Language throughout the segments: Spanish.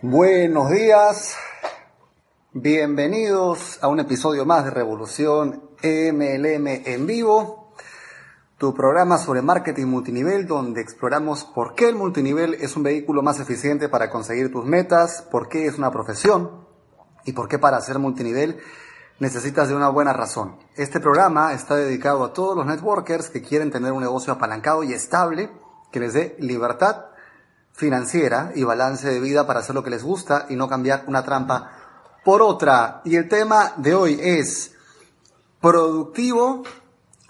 Buenos días, bienvenidos a un episodio más de Revolución MLM en vivo, tu programa sobre marketing multinivel donde exploramos por qué el multinivel es un vehículo más eficiente para conseguir tus metas, por qué es una profesión y por qué para hacer multinivel necesitas de una buena razón. Este programa está dedicado a todos los networkers que quieren tener un negocio apalancado y estable que les dé libertad financiera y balance de vida para hacer lo que les gusta y no cambiar una trampa por otra. Y el tema de hoy es productivo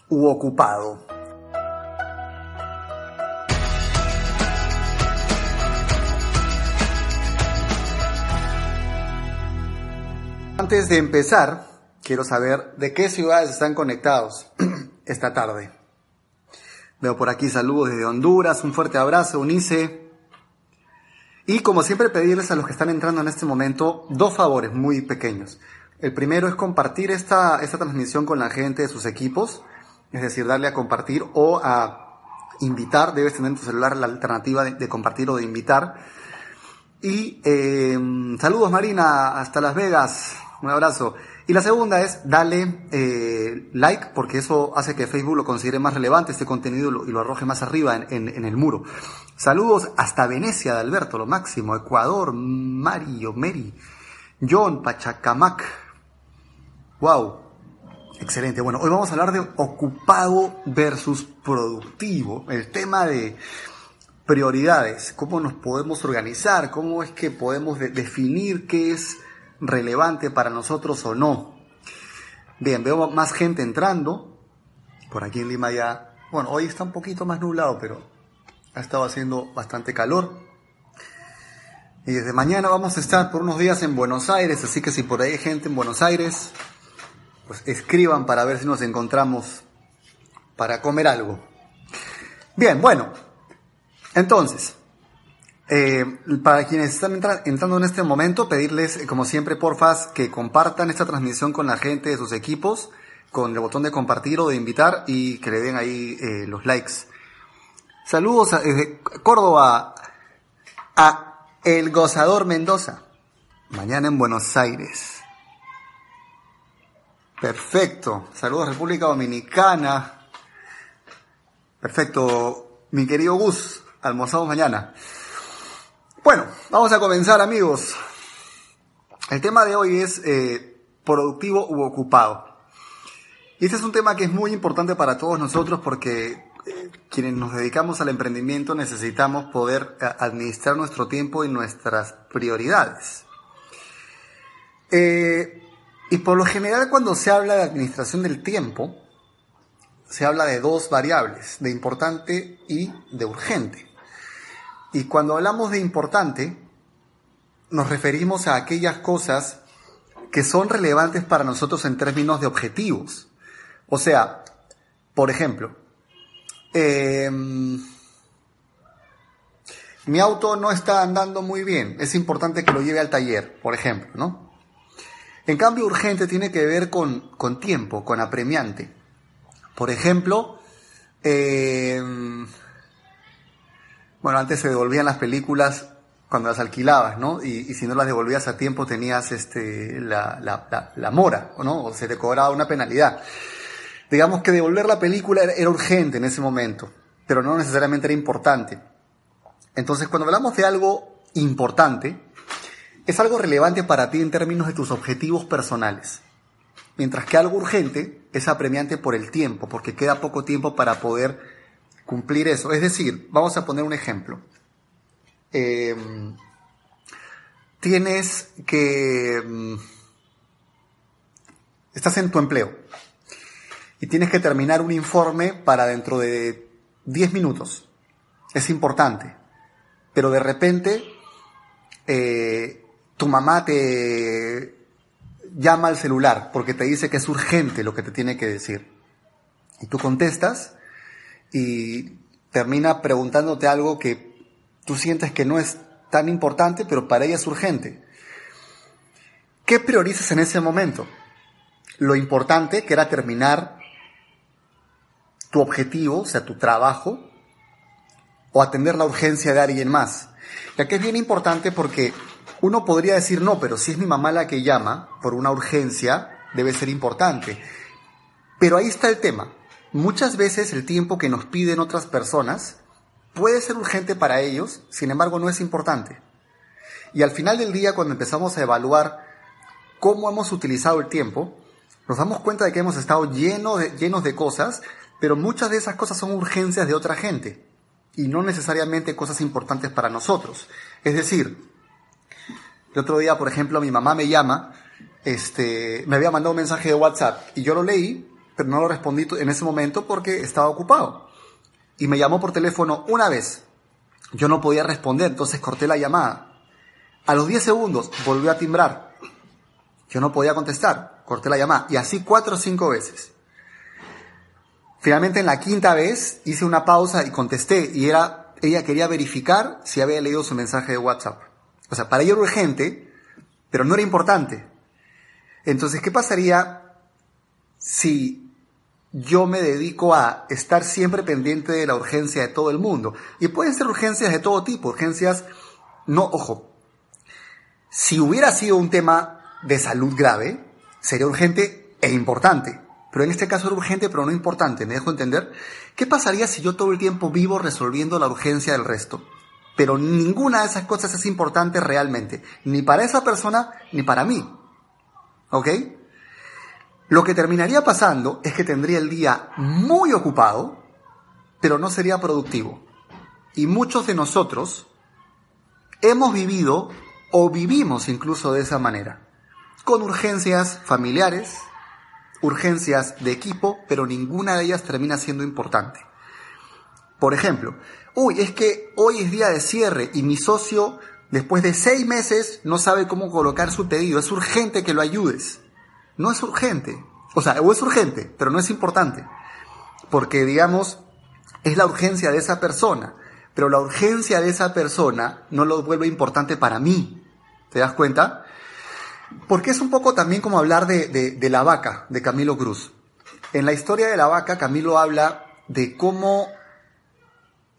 u ocupado. Antes de empezar, quiero saber de qué ciudades están conectados esta tarde. Veo por aquí saludos desde Honduras, un fuerte abrazo, Unice, y como siempre pedirles a los que están entrando en este momento dos favores muy pequeños. El primero es compartir esta, esta transmisión con la gente de sus equipos, es decir, darle a compartir o a invitar, debes tener en tu celular la alternativa de, compartir o de invitar. Y eh, saludos Marina, hasta Las Vegas, un abrazo. Y la segunda es darle eh, like, porque eso hace que Facebook lo considere más relevante, este contenido, y lo arroje más arriba en, en, el muro. Saludos hasta Venecia de Alberto, lo máximo. Ecuador, Mario, Mary, John, Pachacamac. Wow. Excelente. Bueno, hoy vamos a hablar de ocupado versus productivo. El tema de prioridades, cómo nos podemos organizar, cómo es que podemos definir qué es relevante para nosotros o no. Bien, veo más gente entrando. Por aquí en Lima ya, bueno, hoy está un poquito más nublado, pero ha estado haciendo bastante calor. Y desde mañana vamos a estar por unos días en Buenos Aires, así que si por ahí hay gente en Buenos Aires, pues escriban para ver si nos encontramos para comer algo. Bien, bueno, entonces, eh, para quienes están entrando en este momento, pedirles, eh, como siempre, porfas, que compartan esta transmisión con la gente de sus equipos, con el botón de compartir o de invitar y que le den ahí eh, los likes. Saludos desde Córdoba a El Gozador Mendoza. Mañana en Buenos Aires. Perfecto. Saludos República Dominicana. Perfecto. Mi querido Gus, almorzamos mañana. Bueno, vamos a comenzar amigos. El tema de hoy es eh, productivo u ocupado. Y este es un tema que es muy importante para todos nosotros porque eh, quienes nos dedicamos al emprendimiento necesitamos poder eh, administrar nuestro tiempo y nuestras prioridades. y por lo general cuando se habla de administración del tiempo, se habla de dos variables, de importante y de urgente. Y cuando hablamos de importante, nos referimos a aquellas cosas que son relevantes para nosotros en términos de objetivos. O sea, por ejemplo, em, mi auto no está andando muy bien, es importante que lo lleve al taller, por ejemplo, ¿no? En cambio, urgente tiene que ver con, con tiempo, con apremiante. Por ejemplo, eh, bueno, antes se devolvían las películas cuando las alquilabas, ¿no? Y, si no las devolvías a tiempo tenías este, la, la, la, mora, ¿no? O se te cobraba una penalidad. Digamos que devolver la película era, urgente en ese momento, pero no necesariamente era importante. Entonces, cuando hablamos de algo importante, es algo relevante para ti en términos de tus objetivos personales. Mientras que algo urgente es apremiante por el tiempo, porque queda poco tiempo para poder cumplir eso. Es decir, vamos a poner un ejemplo. Em, tienes que... Em, estás en tu empleo y tienes que terminar un informe para dentro de 10 minutos. Es importante. Pero de repente eh, tu mamá te llama al celular porque te dice que es urgente lo que te tiene que decir. Y tú contestas y termina preguntándote algo que tú sientes que no es tan importante, pero para ella es urgente. ¿Qué priorizas en ese momento? Lo importante, que era terminar tu objetivo, o sea, tu trabajo, o atender la urgencia de alguien más. Ya que es bien importante porque Uno podría decir, no, pero si es mi mamá la que llama por una urgencia, debe ser importante. Pero ahí está el tema. Muchas veces el tiempo que nos piden otras personas puede ser urgente para ellos, sin embargo no es importante. Y al final del día, cuando empezamos a evaluar cómo hemos utilizado el tiempo, nos damos cuenta de que hemos estado llenos de, llenos de cosas, pero muchas de esas cosas son urgencias de otra gente y no necesariamente cosas importantes para nosotros. Es decir, el otro día, por ejemplo, mi mamá me llama, este, me había mandado un mensaje de WhatsApp y yo lo leí, pero no lo respondí en ese momento porque estaba ocupado. Y me llamó por teléfono una vez. Yo no podía responder, entonces corté la llamada. A los 10 segundos volvió a timbrar. Yo no podía contestar, corté la llamada. Y así cuatro o cinco veces. Finalmente en la quinta vez hice una pausa y contesté y era, ella quería verificar si había leído su mensaje de WhatsApp. O sea, para ella era urgente, pero no era importante. Entonces, ¿qué pasaría si yo me dedico a estar siempre pendiente de la urgencia de todo el mundo? Y pueden ser urgencias de todo tipo, urgencias, no, ojo, si hubiera sido un tema de salud grave, sería urgente e importante. Pero en este caso era urgente, pero no importante. ¿Me dejo entender? ¿Qué pasaría si yo todo el tiempo vivo resolviendo la urgencia del resto? Pero ninguna de esas cosas es importante realmente. Ni para esa persona, ni para mí. ¿Ok? Lo que terminaría pasando es que tendría el día muy ocupado, pero no sería productivo. Y muchos de nosotros hemos vivido o vivimos incluso de esa manera, con urgencias familiares, urgencias de equipo, pero ninguna de ellas termina siendo importante. Por ejemplo, uy, es que hoy es día de cierre y mi socio, después de seis meses, no sabe cómo colocar su pedido. Es urgente que lo ayudes. No es urgente. O sea, o es urgente, pero no es importante. Porque, digamos, es la urgencia de esa persona. Pero la urgencia de esa persona no lo vuelve importante para mí. ¿Te das cuenta? Porque es un poco también como hablar de, la vaca, de Camilo Cruz. En la historia de la vaca, Camilo habla de cómo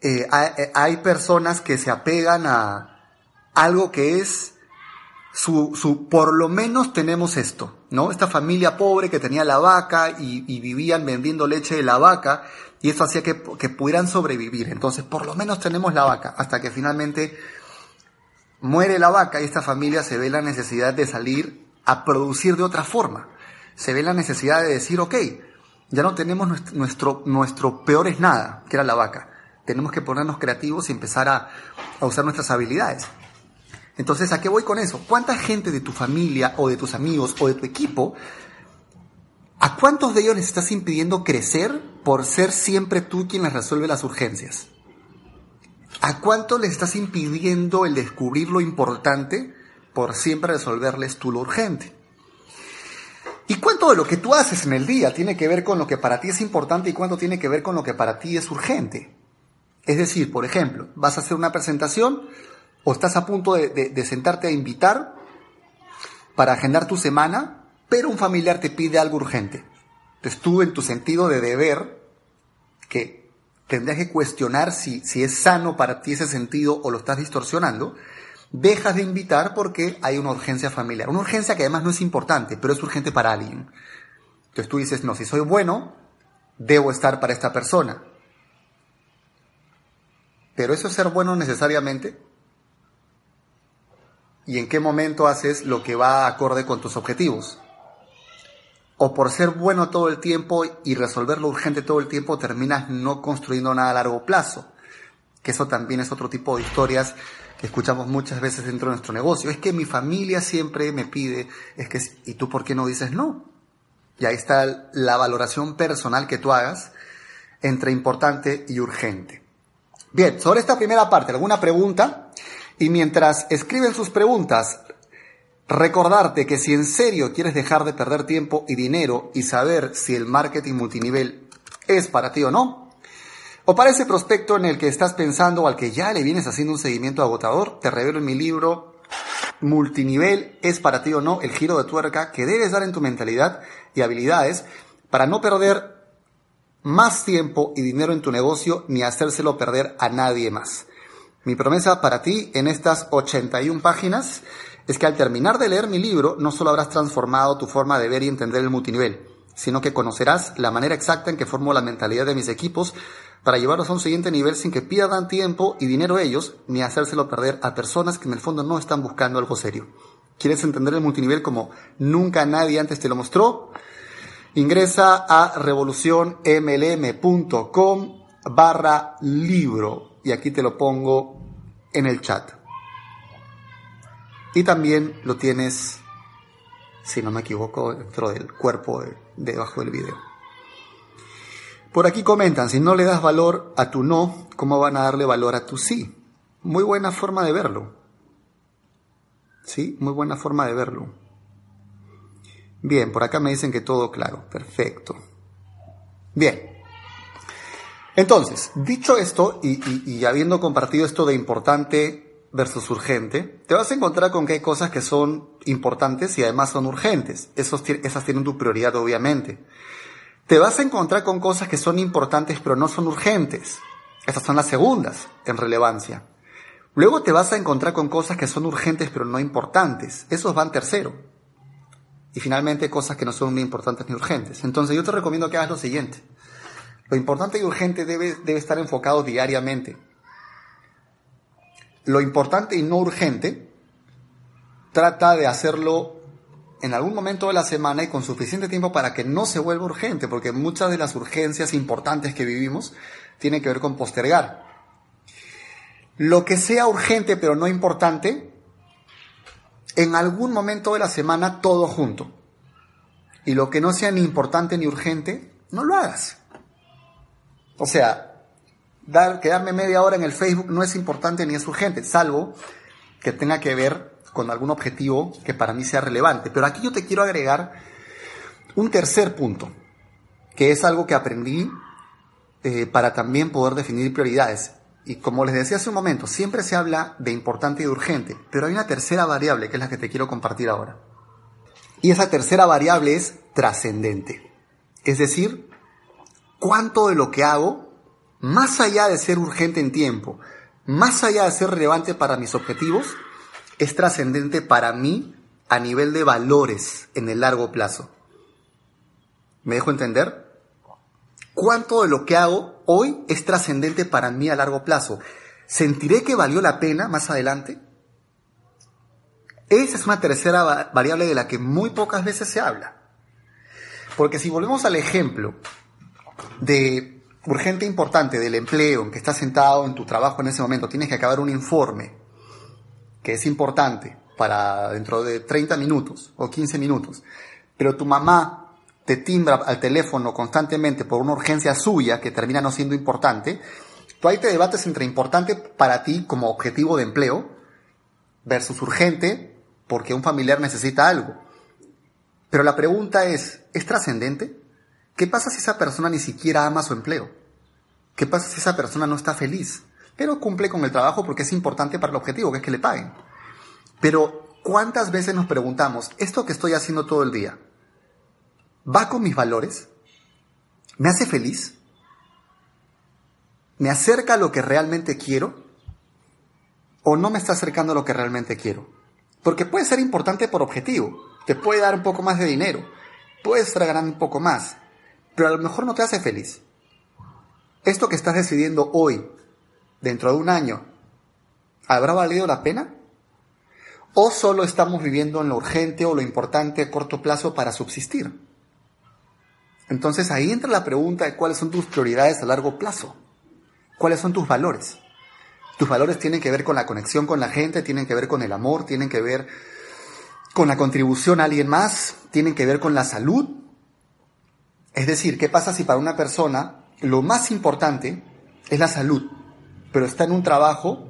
eh, eh, hay, personas que se apegan a algo que es su, su, por lo menos tenemos esto, ¿no? Esta familia pobre que tenía la vaca y, vivían vendiendo leche de la vaca y eso hacía que, que pudieran sobrevivir. Entonces, por lo menos tenemos la vaca, hasta que finalmente muere la vaca y esta familia se ve la necesidad de salir a producir de otra forma. Se ve la necesidad de decir, ok, ya no tenemos nuestro, nuestro, peor es nada, que era la vaca. Tenemos que ponernos creativos y empezar a, a usar nuestras habilidades. Entonces, ¿a qué voy con eso? ¿Cuánta gente de tu familia o de tus amigos o de tu equipo, a cuántos de ellos les estás impidiendo crecer por ser siempre tú quien les resuelve las urgencias? ¿A cuánto le estás impidiendo el descubrir lo importante por siempre resolverles tú lo urgente? ¿Y cuánto de lo que tú haces en el día tiene que ver con lo que para ti es importante y cuánto tiene que ver con lo que para ti es urgente? Es decir, por ejemplo, vas a hacer una presentación o estás a punto de, sentarte a invitar para agendar tu semana, pero un familiar te pide algo urgente. Entonces tú en tu sentido de deber, que tendrías que cuestionar si, si es sano para ti ese sentido o lo estás distorsionando, dejas de invitar porque hay una urgencia familiar. Una urgencia que además no es importante, pero es urgente para alguien. Entonces tú dices, no, si soy bueno, debo estar para esta persona. Pero eso es ser bueno necesariamente. ¿Y en qué momento haces lo que va acorde con tus objetivos? o por ser bueno todo el tiempo y resolver lo urgente todo el tiempo, terminas no construyendo nada a largo plazo. Que eso también es otro tipo de historias que escuchamos muchas veces dentro de nuestro negocio. Es que mi familia siempre me pide, es que, ¿y tú por qué no dices no? Y ahí está la valoración personal que tú hagas entre importante y urgente. Bien, sobre esta primera parte, ¿alguna pregunta? Y mientras escriben sus preguntas, Recordarte que si en serio quieres dejar de perder tiempo y dinero y saber si el marketing multinivel es para ti o no, o para ese prospecto en el que estás pensando o al que ya le vienes haciendo un seguimiento agotador, te revelo en mi libro Multinivel es para ti o no el giro de tuerca que debes dar en tu mentalidad y habilidades para no perder más tiempo y dinero en tu negocio ni hacérselo perder a nadie más. Mi promesa para ti en estas 81 páginas es que al terminar de leer mi libro no solo habrás transformado tu forma de ver y entender el multinivel, sino que conocerás la manera exacta en que formo la mentalidad de mis equipos para llevarlos a un siguiente nivel sin que pierdan tiempo y dinero ellos, ni hacérselo perder a personas que en el fondo no están buscando algo serio. ¿Quieres entender el multinivel como nunca nadie antes te lo mostró? Ingresa a revolucionmlm.com barra libro y aquí te lo pongo en el chat. Y también lo tienes, si no me equivoco, dentro del cuerpo de, debajo del video. Por aquí comentan, si no le das valor a tu no, ¿cómo van a darle valor a tu sí? Muy buena forma de verlo. ¿Sí? Muy buena forma de verlo. Bien, por acá me dicen que todo claro. Perfecto. Bien. Entonces, dicho esto, y, habiendo compartido esto de importante versus urgente, te vas a encontrar con que hay cosas que son importantes y además son urgentes. Esos, esas tienen tu prioridad, obviamente. Te vas a encontrar con cosas que son importantes pero no son urgentes. Esas son las segundas en relevancia. Luego te vas a encontrar con cosas que son urgentes pero no importantes. Esos van tercero. Y finalmente cosas que no son ni importantes ni urgentes. Entonces yo te recomiendo que hagas lo siguiente. Lo importante y urgente debe, debe estar enfocado diariamente lo importante y no urgente, trata de hacerlo en algún momento de la semana y con suficiente tiempo para que no se vuelva urgente, porque muchas de las urgencias importantes que vivimos tienen que ver con postergar. Lo que sea urgente pero no importante, en algún momento de la semana todo junto. Y lo que no sea ni importante ni urgente, no lo hagas. O sea, dar, quedarme media hora en el Facebook no es importante ni es urgente, salvo que tenga que ver con algún objetivo que para mí sea relevante. Pero aquí yo te quiero agregar un tercer punto, que es algo que aprendí eh, para también poder definir prioridades. Y como les decía hace un momento, siempre se habla de importante y de urgente, pero hay una tercera variable que es la que te quiero compartir ahora. Y esa tercera variable es trascendente. Es decir, cuánto de lo que hago más allá de ser urgente en tiempo, más allá de ser relevante para mis objetivos, es trascendente para mí a nivel de valores en el largo plazo. ¿Me dejo entender? ¿Cuánto de lo que hago hoy es trascendente para mí a largo plazo? ¿Sentiré que valió la pena más adelante? Esa es una tercera variable de la que muy pocas veces se habla. Porque si volvemos al ejemplo de urgente importante del empleo, en que estás sentado en tu trabajo en ese momento, tienes que acabar un informe que es importante para dentro de 30 minutos o 15 minutos, pero tu mamá te timbra al teléfono constantemente por una urgencia suya que termina no siendo importante, tú ahí te debates entre importante para ti como objetivo de empleo versus urgente porque un familiar necesita algo. Pero la pregunta es, ¿es trascendente? ¿Qué pasa si esa persona ni siquiera ama su empleo? ¿Qué pasa si esa persona no está feliz? Pero cumple con el trabajo porque es importante para el objetivo, que es que le paguen. Pero, ¿cuántas veces nos preguntamos, esto que estoy haciendo todo el día, ¿va con mis valores? ¿Me hace feliz? ¿Me acerca a lo que realmente quiero? ¿O no me está acercando a lo que realmente quiero? Porque puede ser importante por objetivo, te puede dar un poco más de dinero, puedes ganando un poco más, pero a lo mejor no te hace feliz. ¿Esto que estás decidiendo hoy, dentro de un año, habrá valido la pena? ¿O solo estamos viviendo en lo urgente o lo importante a corto plazo para subsistir? Entonces ahí entra la pregunta de cuáles son tus prioridades a largo plazo. ¿Cuáles son tus valores? Tus valores tienen que ver con la conexión con la gente, tienen que ver con el amor, tienen que ver con la contribución a alguien más, tienen que ver con la salud, es decir, ¿qué pasa si para una persona lo más importante es la salud, pero está en un trabajo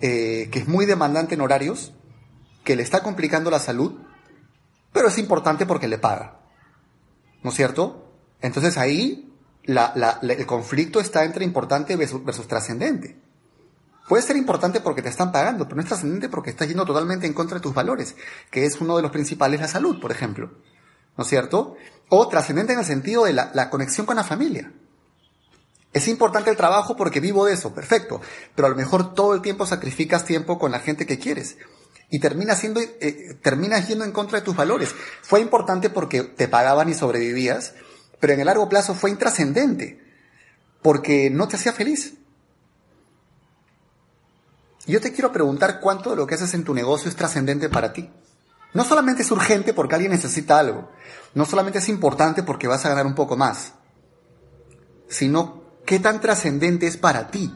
eh, que es muy demandante en horarios, que le está complicando la salud, pero es importante porque le paga? ¿No es cierto? Entonces ahí el conflicto está entre importante versus, trascendente. Puede ser importante porque te están pagando, pero no es trascendente porque estás yendo totalmente en contra de tus valores, que es uno de los principales la salud, por ejemplo. ¿no es cierto? O trascendente en el sentido de la, conexión con la familia. Es importante el trabajo porque vivo de eso, perfecto, pero a lo mejor todo el tiempo sacrificas tiempo con la gente que quieres. y termina siendo, eh, terminas yendo en contra de tus valores. Fue importante porque te pagaban y sobrevivías, pero en el largo plazo fue intrascendente, porque no te hacía feliz. Yo te quiero preguntar cuánto de lo que haces en tu negocio es trascendente para ti. No solamente es urgente porque alguien necesita algo, no solamente es importante porque vas a ganar un poco más, sino qué tan trascendente es para ti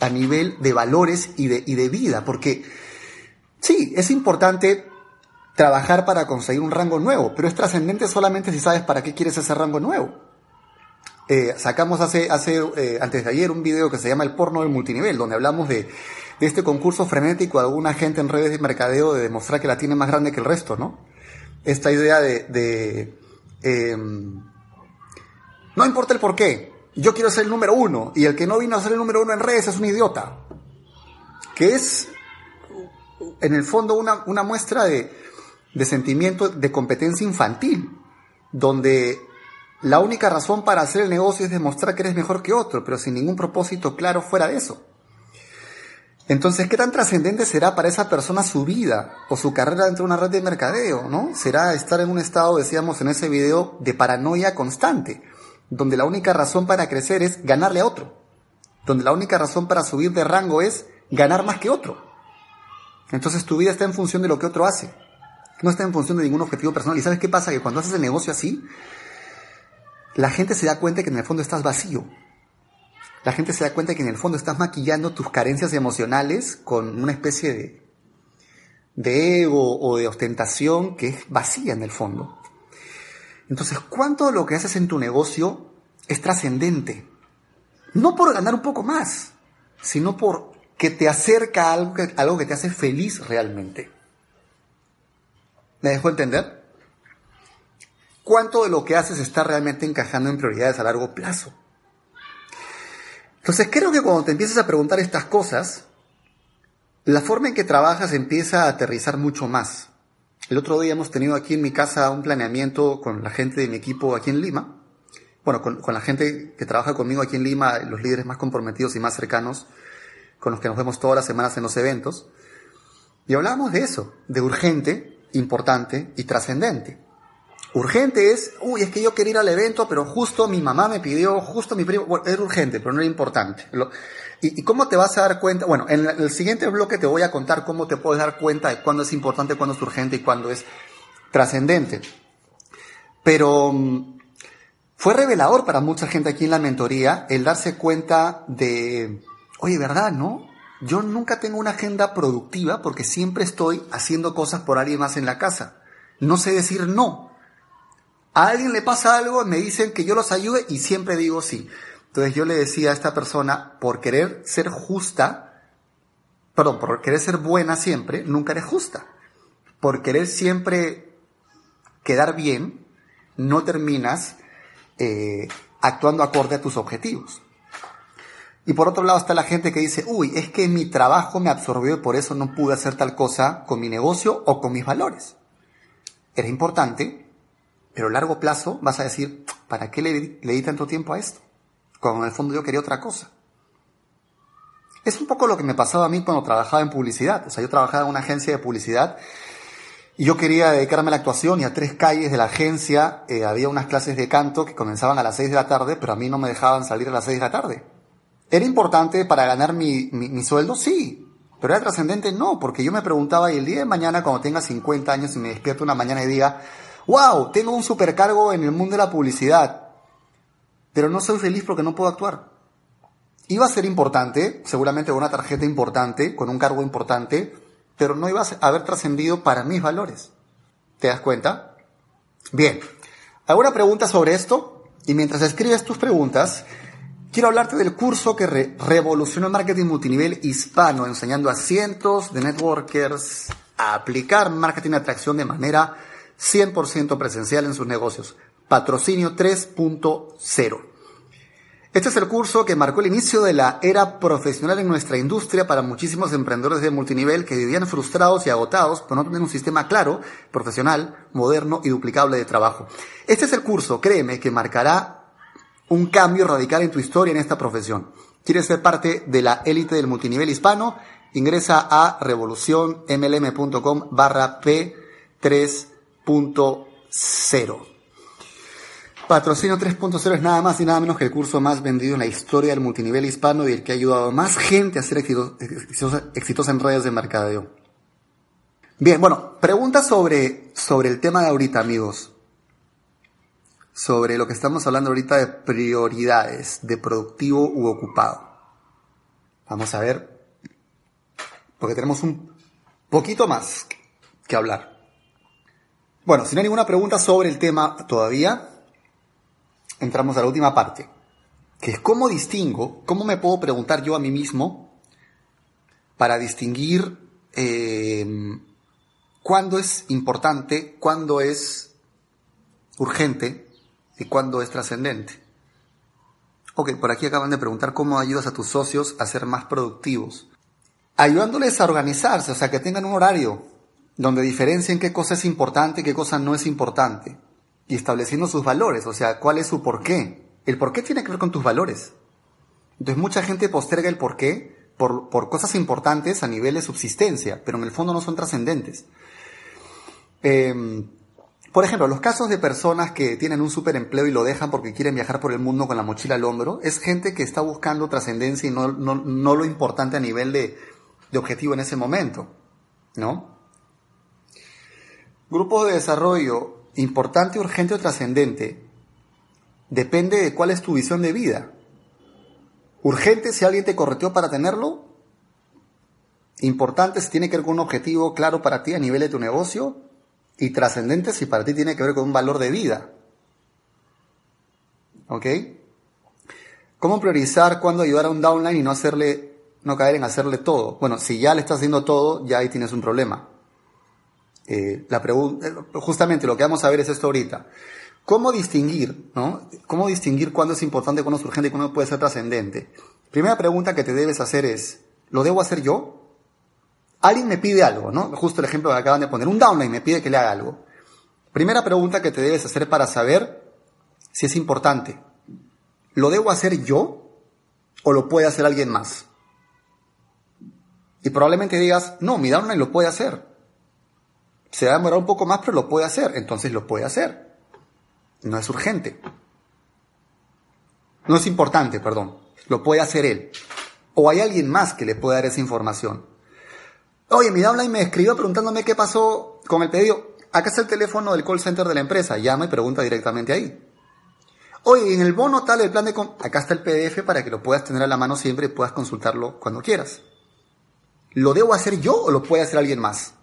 a nivel de valores y de, y de vida, porque sí, es importante trabajar para conseguir un rango nuevo, pero es trascendente solamente si sabes para qué quieres ese rango nuevo. Eh, sacamos hace, hace eh, antes de ayer un video que se llama El porno del multinivel, donde hablamos de, de este concurso frenético de alguna gente en redes de mercadeo de demostrar que la tiene más grande que el resto, ¿no? Esta idea de, de em, no importa el por qué, yo quiero ser el número uno y el que no vino a ser el número uno en redes es un idiota. Que es, en el fondo, una, una muestra de, de sentimiento de competencia infantil, donde la única razón para hacer el negocio es demostrar que eres mejor que otro, pero sin ningún propósito claro fuera de eso. Entonces, ¿qué tan trascendente será para esa persona su vida o su carrera dentro de una red de mercadeo, no? Será estar en un estado, decíamos en ese video, de paranoia constante, donde la única razón para crecer es ganarle a otro, donde la única razón para subir de rango es ganar más que otro. Entonces tu vida está en función de lo que otro hace, no está en función de ningún objetivo personal. ¿Y sabes qué pasa? Que cuando haces el negocio así, la gente se da cuenta que en el fondo estás vacío. La gente se da cuenta que en el fondo estás maquillando tus carencias emocionales con una especie de, de ego o de ostentación que es vacía en el fondo. Entonces, ¿cuánto de lo que haces en tu negocio es trascendente? No por ganar un poco más, sino por que te acerca a algo que, algo que te hace feliz realmente. ¿Me dejo entender? ¿Cuánto de lo que haces está realmente encajando en prioridades a largo plazo? Entonces creo que cuando te empiezas a preguntar estas cosas, la forma en que trabajas empieza a aterrizar mucho más. El otro día hemos tenido aquí en mi casa un planeamiento con la gente de mi equipo aquí en Lima. Bueno, con, la gente que trabaja conmigo aquí en Lima, los líderes más comprometidos y más cercanos, con los que nos vemos todas las semanas en los eventos. Y hablábamos de eso, de urgente, importante y trascendente. Urgente es, uy, es que yo quería ir al evento, pero justo mi mamá me pidió, justo mi primo, bueno, era urgente, pero no era importante. y, cómo te vas a dar cuenta? Bueno, en el siguiente bloque te voy a contar cómo te puedes dar cuenta de cuándo es importante, cuándo es urgente y cuándo es trascendente. Pero mm, fue revelador para mucha gente aquí en la mentoría el darse cuenta de, oye, ¿verdad, no? Yo nunca tengo una agenda productiva porque siempre estoy haciendo cosas por alguien más en la casa. No sé decir no a alguien le pasa algo, me dicen que yo los ayude y siempre digo sí. Entonces yo le decía a esta persona, por querer ser justa, perdón, por querer ser buena siempre, nunca eres justa. Por querer siempre quedar bien, no terminas eh, actuando acorde a tus objetivos. Y por otro lado está la gente que dice, uy, es que mi trabajo me absorbió y por eso no pude hacer tal cosa con mi negocio o con mis valores. Era importante, pero a largo plazo vas a decir, ¿para qué le, di tanto tiempo a esto? Cuando en el fondo yo quería otra cosa. Es un poco lo que me pasaba a mí cuando trabajaba en publicidad. O sea, yo trabajaba en una agencia de publicidad y yo quería dedicarme a la actuación y a tres calles de la agencia eh, había unas clases de canto que comenzaban a las seis de la tarde, pero a mí no me dejaban salir a las seis de la tarde. ¿Era importante para ganar mi, mi, mi sueldo? Sí. Pero era trascendente? No, porque yo me preguntaba y el día de mañana cuando tenga 50 años y me despierto una mañana y diga, wow, tengo un supercargo en el mundo de la publicidad, pero no soy feliz porque no puedo actuar. Iba a ser importante, seguramente una tarjeta importante, con un cargo importante, pero no iba a haber trascendido para mis valores. ¿Te das cuenta? Bien, ¿alguna pregunta sobre esto? Y mientras escribes tus preguntas, quiero hablarte del curso que revolucionó el marketing multinivel hispano, enseñando a cientos de networkers a aplicar marketing de atracción de manera 100% presencial en sus negocios. Patrocinio 3.0. Este es el curso que marcó el inicio de la era profesional en nuestra industria para muchísimos emprendedores de multinivel que vivían frustrados y agotados por no tener un sistema claro, profesional, moderno y duplicable de trabajo. Este es el curso, créeme, que marcará un cambio radical en tu historia en esta profesión. ¿Quieres ser parte de la élite del multinivel hispano? Ingresa a revolucionmlm.com barra P3.0. Patrocinio 3.0 es nada más y nada menos que el curso más vendido en la historia del multinivel hispano y el que ha ayudado a más gente a ser exitosa, exitosa en redes de mercadeo. Bien, bueno, pregunta sobre, sobre el tema de ahorita, amigos. Sobre lo que estamos hablando ahorita de prioridades, de productivo u ocupado. Vamos a ver, porque tenemos un poquito más que hablar. Bueno, si no hay ninguna pregunta sobre el tema todavía, entramos a la última parte, que es cómo distingo, cómo me puedo preguntar yo a mí mismo para distinguir eh, cuándo es importante, cuándo es urgente y cuándo es trascendente. Ok, por aquí acaban de preguntar cómo ayudas a tus socios a ser más productivos. Ayudándoles a organizarse, o sea, que tengan un horario donde diferencien qué cosa es importante y qué cosa no es importante y estableciendo sus valores, o sea, cuál es su porqué. El porqué tiene que ver con tus valores. Entonces mucha gente posterga el porqué por, por cosas importantes a nivel de subsistencia, pero en el fondo no son trascendentes. Em, por ejemplo, los casos de personas que tienen un superempleo y lo dejan porque quieren viajar por el mundo con la mochila al hombro, es gente que está buscando trascendencia y no, no, no lo importante a nivel de, de objetivo en ese momento, ¿no? Grupos de desarrollo importante, urgente o trascendente, depende de cuál es tu visión de vida. Urgente si alguien te correteó para tenerlo. Importante si tiene que ver con un objetivo claro para ti a nivel de tu negocio. Y trascendente si para ti tiene que ver con un valor de vida. ¿Ok? ¿Cómo priorizar cuándo ayudar a un downline y no hacerle, no caer en hacerle todo? Bueno, si ya le estás haciendo todo, ya ahí tienes un problema. Eh, la pregunta, justamente lo que vamos a ver es esto ahorita. ¿Cómo distinguir, no? ¿Cómo distinguir cuándo es importante, cuándo es urgente y cuándo puede ser trascendente? Primera pregunta que te debes hacer es, ¿lo debo hacer yo? Alguien me pide algo, ¿no? Justo el ejemplo que acaban de poner. Un downline me pide que le haga algo. Primera pregunta que te debes hacer para saber si es importante. ¿Lo debo hacer yo o lo puede hacer alguien más? Y probablemente digas, no, mi downline lo puede hacer. Se va a demorar un poco más, pero lo puede hacer. Entonces lo puede hacer. No es urgente. No es importante, perdón. Lo puede hacer él. O hay alguien más que le pueda dar esa información. Oye, mi downline me escribió preguntándome qué pasó con el pedido. Acá está el teléfono del call center de la empresa. Llama y pregunta directamente ahí. Oye, en el bono tal, el plan de... Acá está el PDF para que lo puedas tener a la mano siempre y puedas consultarlo cuando quieras. ¿Lo debo hacer yo o lo puede hacer alguien más?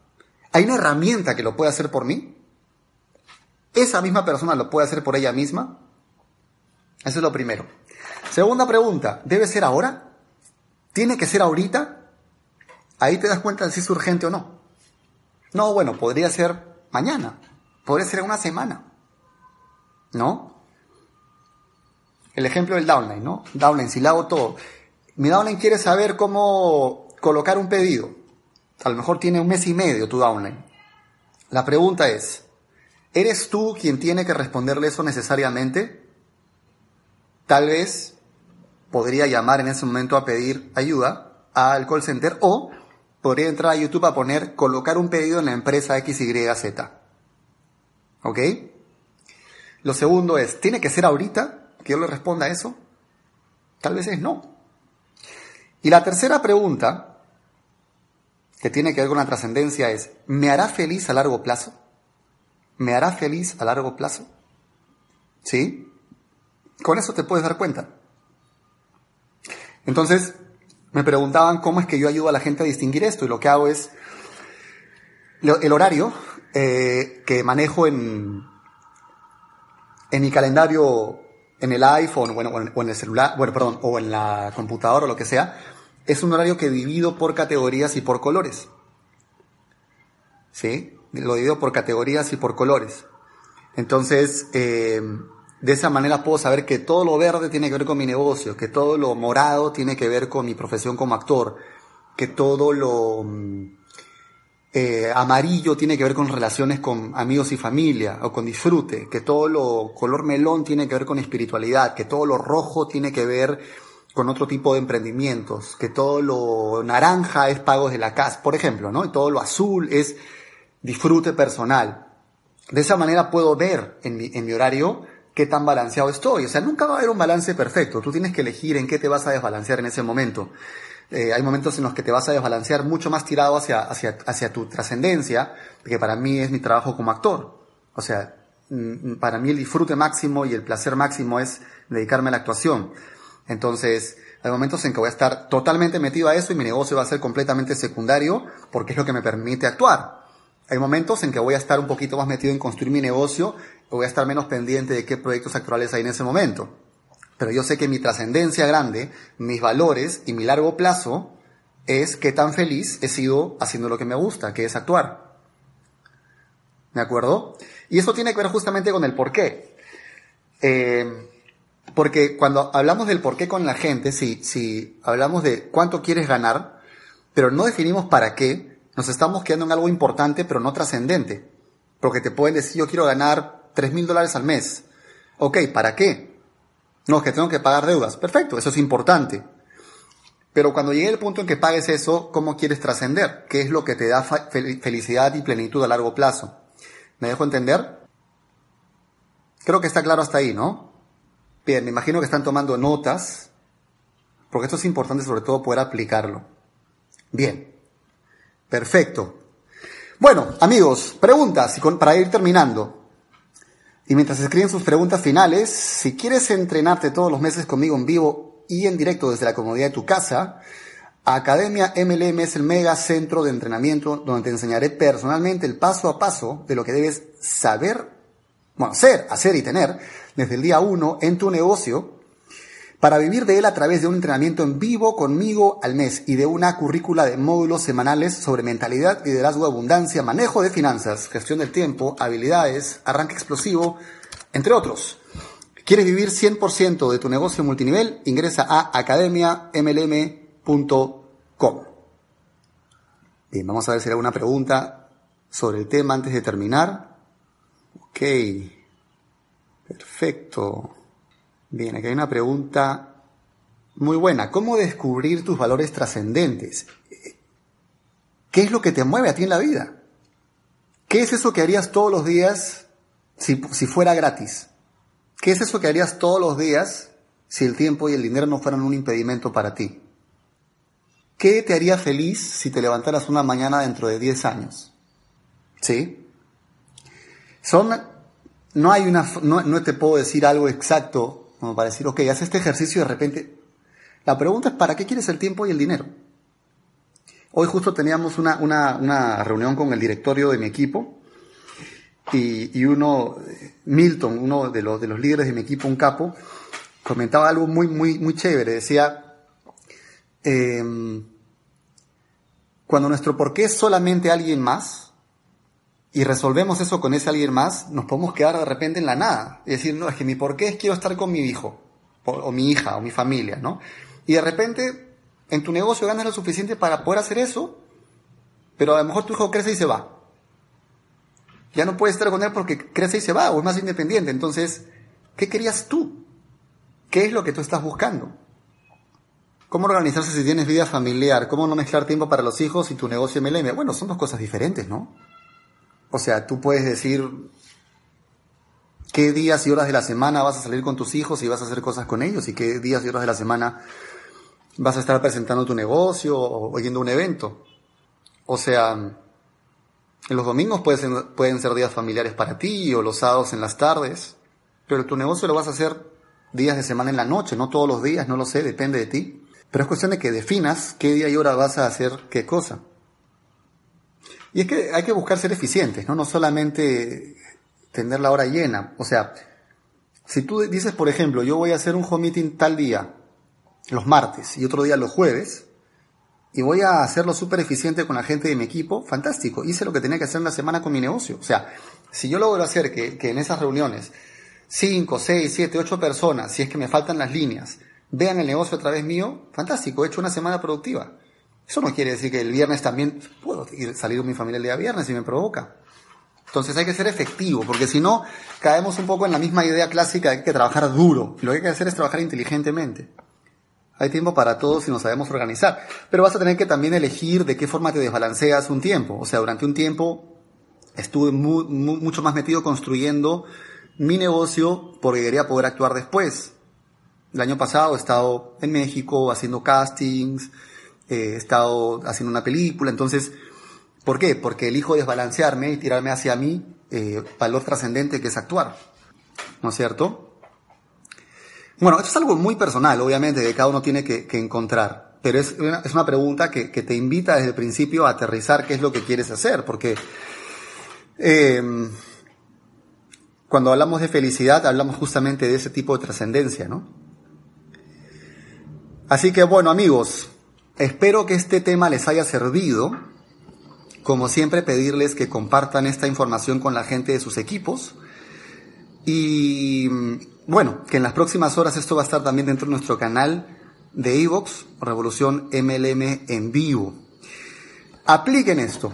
¿Hay una herramienta que lo puede hacer por mí? ¿Esa misma persona lo puede hacer por ella misma? Eso es lo primero. Segunda pregunta, ¿debe ser ahora? ¿Tiene que ser ahorita? Ahí te das cuenta de si es urgente o no. No, bueno, podría ser mañana, podría ser una semana. ¿No? El ejemplo del downline, ¿no? Downline, si le hago todo. Mi downline quiere saber cómo colocar un pedido a lo mejor tiene un mes y medio tu downline. La pregunta es, ¿eres tú quien tiene que responderle eso necesariamente? Tal vez podría llamar en ese momento a pedir ayuda al call center o podría entrar a YouTube a poner colocar un pedido en la empresa XYZ. ¿Ok? Lo segundo es, ¿tiene que ser ahorita que yo le responda eso? Tal vez es no. Y la tercera pregunta que tiene que ver con la trascendencia es, ¿me hará feliz a largo plazo? ¿Me hará feliz a largo plazo? ¿Sí? Con eso te puedes dar cuenta. Entonces, me preguntaban cómo es que yo ayudo a la gente a distinguir esto y lo que hago es el horario eh, que manejo en, en mi calendario en el iPhone bueno, o en el celular, bueno, perdón, o en la computadora o lo que sea, es un horario que divido por categorías y por colores. ¿Sí? Lo divido por categorías y por colores. Entonces, eh, de esa manera puedo saber que todo lo verde tiene que ver con mi negocio, que todo lo morado tiene que ver con mi profesión como actor, que todo lo mm, eh, amarillo tiene que ver con relaciones con amigos y familia o con disfrute, que todo lo color melón tiene que ver con espiritualidad, que todo lo rojo tiene que ver con otro tipo de emprendimientos, que todo lo naranja es pagos de la casa, por ejemplo, ¿no? Y todo lo azul es disfrute personal. De esa manera puedo ver en mi, en mi horario qué tan balanceado estoy. O sea, nunca va a haber un balance perfecto. Tú tienes que elegir en qué te vas a desbalancear en ese momento. Eh, hay momentos en los que te vas a desbalancear mucho más tirado hacia, hacia, hacia tu trascendencia, que para mí es mi trabajo como actor. O sea, mm, para mí el disfrute máximo y el placer máximo es dedicarme a la actuación. Entonces, hay momentos en que voy a estar totalmente metido a eso y mi negocio va a ser completamente secundario porque es lo que me permite actuar. Hay momentos en que voy a estar un poquito más metido en construir mi negocio o voy a estar menos pendiente de qué proyectos actuales hay en ese momento. Pero yo sé que mi trascendencia grande, mis valores y mi largo plazo es qué tan feliz he sido haciendo lo que me gusta, que es actuar. ¿De acuerdo? Y eso tiene que ver justamente con el por qué. Eh, porque cuando hablamos del por qué con la gente, si, si hablamos de cuánto quieres ganar, pero no definimos para qué, nos estamos quedando en algo importante pero no trascendente. Porque te pueden decir, yo quiero ganar 3 mil dólares al mes. Ok, ¿para qué? No, es que tengo que pagar deudas. Perfecto, eso es importante. Pero cuando llegue el punto en que pagues eso, ¿cómo quieres trascender? ¿Qué es lo que te da felicidad y plenitud a largo plazo? ¿Me dejo entender? Creo que está claro hasta ahí, ¿no? Bien, me imagino que están tomando notas, porque esto es importante sobre todo poder aplicarlo. Bien, perfecto. Bueno, amigos, preguntas para ir terminando. Y mientras escriben sus preguntas finales, si quieres entrenarte todos los meses conmigo en vivo y en directo desde la comodidad de tu casa, Academia MLM es el mega centro de entrenamiento donde te enseñaré personalmente el paso a paso de lo que debes saber, bueno, ser, hacer y tener desde el día 1 en tu negocio para vivir de él a través de un entrenamiento en vivo conmigo al mes y de una currícula de módulos semanales sobre mentalidad, liderazgo, abundancia, manejo de finanzas, gestión del tiempo, habilidades, arranque explosivo, entre otros. ¿Quieres vivir 100% de tu negocio multinivel? Ingresa a academiamlm.com. Bien, vamos a ver si hay alguna pregunta sobre el tema antes de terminar. Ok. Perfecto. Bien, aquí hay una pregunta muy buena. ¿Cómo descubrir tus valores trascendentes? ¿Qué es lo que te mueve a ti en la vida? ¿Qué es eso que harías todos los días si, si fuera gratis? ¿Qué es eso que harías todos los días si el tiempo y el dinero no fueran un impedimento para ti? ¿Qué te haría feliz si te levantaras una mañana dentro de 10 años? ¿Sí? Son no hay una, no, te puedo decir algo exacto como para decir, ok, haz este ejercicio y de repente. La pregunta es, ¿para qué quieres el tiempo y el dinero? Hoy justo teníamos una, una, reunión con el directorio de mi equipo y, y, uno, Milton, uno de los, de los líderes de mi equipo, un capo, comentaba algo muy, muy, muy chévere. Decía, em, cuando nuestro por qué es solamente alguien más, y resolvemos eso con ese alguien más, nos podemos quedar de repente en la nada. Y decir, no, es que mi por qué es quiero estar con mi hijo, o, mi hija, o mi familia, ¿no? Y de repente, en tu negocio ganas lo suficiente para poder hacer eso, pero a lo mejor tu hijo crece y se va. Ya no puedes estar con él porque crece y se va, o es más independiente. Entonces, ¿qué querías tú? ¿Qué es lo que tú estás buscando? ¿Cómo organizarse si tienes vida familiar? ¿Cómo no mezclar tiempo para los hijos y tu negocio MLM? Bueno, son dos cosas diferentes, ¿no? O sea, tú puedes decir qué días y horas de la semana vas a salir con tus hijos y vas a hacer cosas con ellos y qué días y horas de la semana vas a estar presentando tu negocio o yendo a un evento. O sea, los domingos pueden pueden ser días familiares para ti o los sábados en las tardes, pero tu negocio lo vas a hacer días de semana en la noche, no todos los días, no lo sé, depende de ti. Pero es cuestión de que definas qué día y hora vas a hacer qué cosa. Y es que hay que buscar ser eficientes, ¿no? No solamente tener la hora llena. O sea, si tú dices, por ejemplo, yo voy a hacer un home meeting tal día, los martes, y otro día los jueves, y voy a hacerlo súper eficiente con la gente de mi equipo, fantástico. Hice lo que tenía que hacer en la semana con mi negocio. O sea, si yo logro hacer que, que en esas reuniones 5, 6, 7, 8 personas, si es que me faltan las líneas, vean el negocio a través mío, fantástico, he hecho una semana productiva. Eso no quiere decir que el viernes también puedo ir, salir con mi familia el día viernes si me provoca. Entonces hay que ser efectivo, porque si no, caemos un poco en la misma idea clásica de que hay que trabajar duro. lo que hay que hacer es trabajar inteligentemente. Hay tiempo para todos si nos sabemos organizar. Pero vas a tener que también elegir de qué forma te desbalanceas un tiempo. O sea, durante un tiempo estuve mucho más metido construyendo mi negocio porque quería poder actuar después. El año pasado he estado en México haciendo castings, he estado haciendo una película, entonces, ¿por qué? Porque elijo desbalancearme y tirarme hacia mí eh, valor trascendente que es actuar, ¿no es cierto? Bueno, esto es algo muy personal, obviamente, que cada uno tiene que, encontrar, pero es una, es una pregunta que, te invita desde el principio a aterrizar qué es lo que quieres hacer, porque eh, cuando hablamos de felicidad hablamos justamente de ese tipo de trascendencia, ¿no? Así que bueno amigos, espero que este tema les haya servido. Como siempre pedirles que compartan esta información con la gente de sus equipos. Y bueno, que en las próximas horas esto va a estar también dentro de nuestro canal de Evox, Revolución MLM en vivo. Apliquen esto.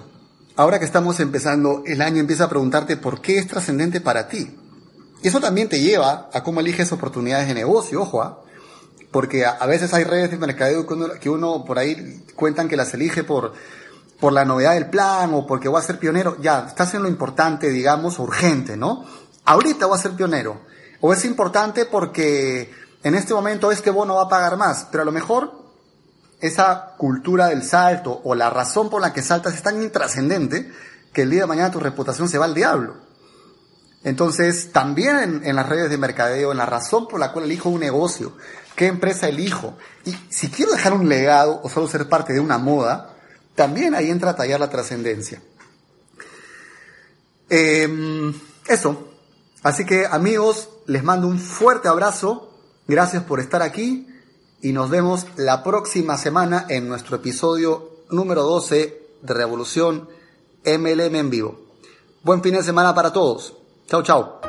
Ahora que estamos empezando el año, empieza a preguntarte por qué es trascendente para ti. Y eso también te lleva a cómo eliges oportunidades de negocio, ojo, ¿ah? Porque a, veces hay redes de mercadeo que uno, por ahí cuentan que las elige por, por la novedad del plan o porque voy a ser pionero. Ya, estás en lo importante, digamos, urgente, ¿no? Ahorita voy a ser pionero. O es importante porque en este momento este bono va a pagar más, pero a lo mejor esa cultura del salto o la razón por la que saltas es tan intrascendente que el día de mañana tu reputación se va al diablo. Entonces, también en, en, las redes de mercadeo, en la razón por la cual elijo un negocio, qué empresa elijo. Y si quiero dejar un legado o solo ser parte de una moda, también ahí entra a tallar la trascendencia. Em, eso. Así que amigos, les mando un fuerte abrazo. Gracias por estar aquí y nos vemos la próxima semana en nuestro episodio número 12 de Revolución MLM en vivo. Buen fin de semana para todos. Chao, chao.